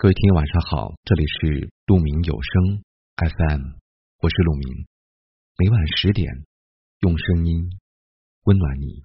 各位听友晚上好，这里是鹿鸣有声 FM，我是鹿鸣，每晚十点用声音温暖你。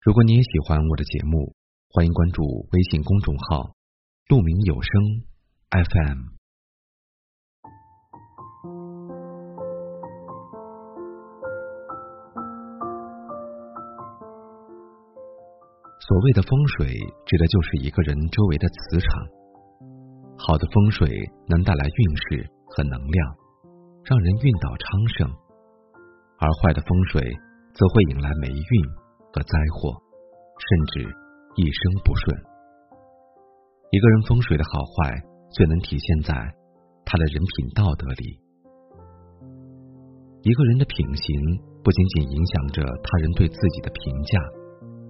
如果你也喜欢我的节目，欢迎关注微信公众号“鹿鸣有声 FM”。所谓的风水，指的就是一个人周围的磁场。好的风水能带来运势和能量，让人运道昌盛；而坏的风水则会引来霉运和灾祸，甚至一生不顺。一个人风水的好坏，最能体现在他的人品道德里。一个人的品行不仅仅影响着他人对自己的评价，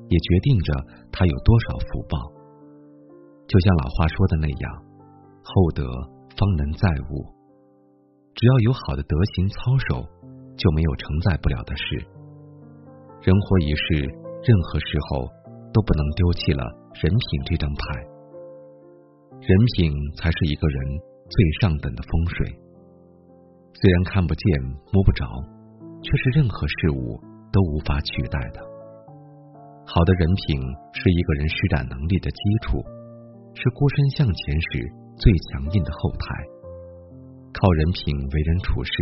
也决定着他有多少福报。就像老话说的那样。厚德方能载物，只要有好的德行操守，就没有承载不了的事。人活一世，任何时候都不能丢弃了人品这张牌。人品才是一个人最上等的风水。虽然看不见摸不着，却是任何事物都无法取代的。好的人品是一个人施展能力的基础，是孤身向前时。最强硬的后台，靠人品为人处事，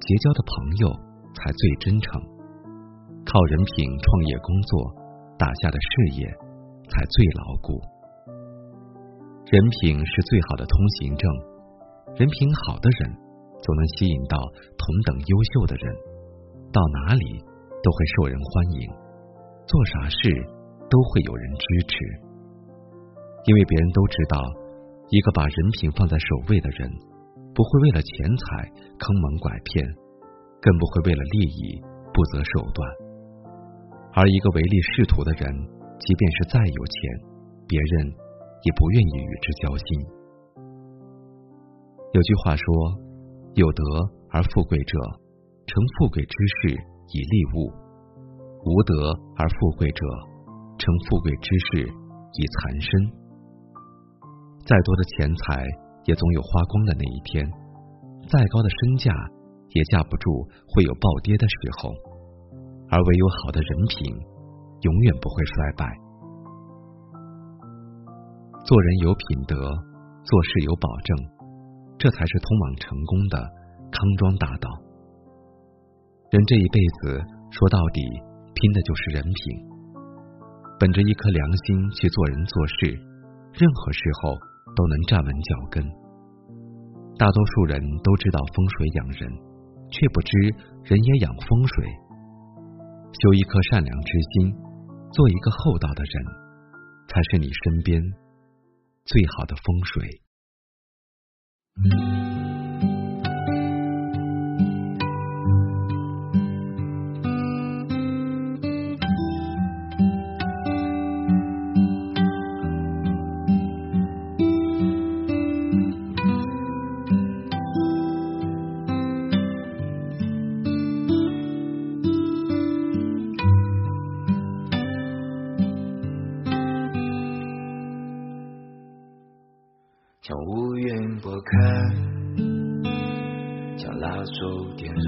结交的朋友才最真诚；靠人品创业工作，打下的事业才最牢固。人品是最好的通行证，人品好的人，总能吸引到同等优秀的人，到哪里都会受人欢迎，做啥事都会有人支持，因为别人都知道。一个把人品放在首位的人，不会为了钱财坑蒙拐骗，更不会为了利益不择手段。而一个唯利是图的人，即便是再有钱，别人也不愿意与之交心。有句话说：“有德而富贵者，成富贵之事以利物；无德而富贵者，成富贵之事以残身。”再多的钱财，也总有花光的那一天；再高的身价，也架不住会有暴跌的时候。而唯有好的人品，永远不会衰败。做人有品德，做事有保证，这才是通往成功的康庄大道。人这一辈子，说到底，拼的就是人品。本着一颗良心去做人做事，任何时候。都能站稳脚跟。大多数人都知道风水养人，却不知人也养风水。修一颗善良之心，做一个厚道的人，才是你身边最好的风水。蜡烛点燃，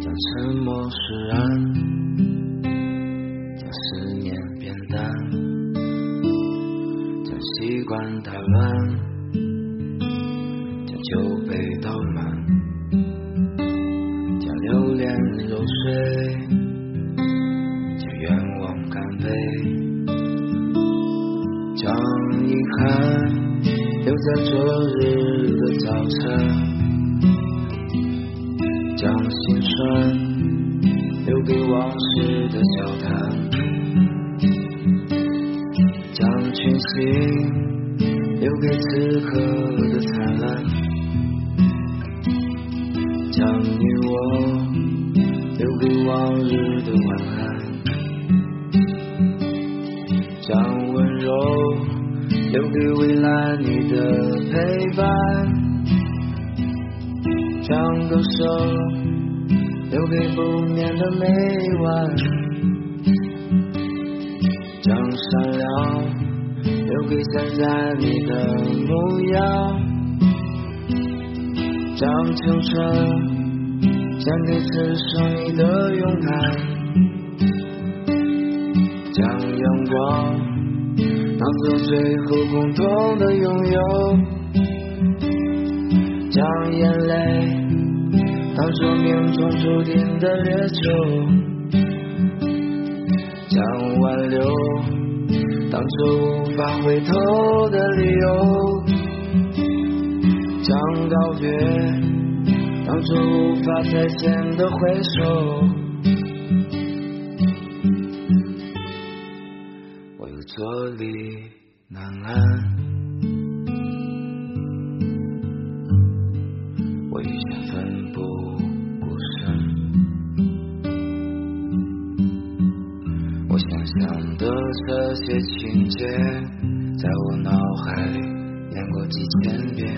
将沉默释然，将思念变淡，将习惯打乱，将酒杯倒满，将留恋揉碎，将愿望干杯。将遗憾留在昨日早晨，将心酸留给往事的交谈，将群星留给此刻的灿烂，将你我留给往日的晚安。将温柔留给未来你的陪伴，将歌声留给不眠的每晚，将善良留给现在你的模样，将青春献给此生你的勇敢，将阳光当做最后共同的拥有，将眼泪当作命中注定的烈酒。将挽留当作无法回头的理由，将告别当作无法再见的挥手，我又坐立难安。想象的这些情节在我脑海里演过几千遍，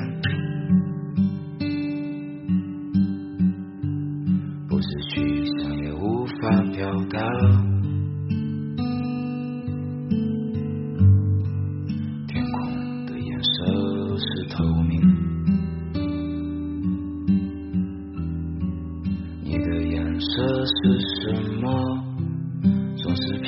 不是去想也无法表达。天空的颜色是透明，你的颜色是什么？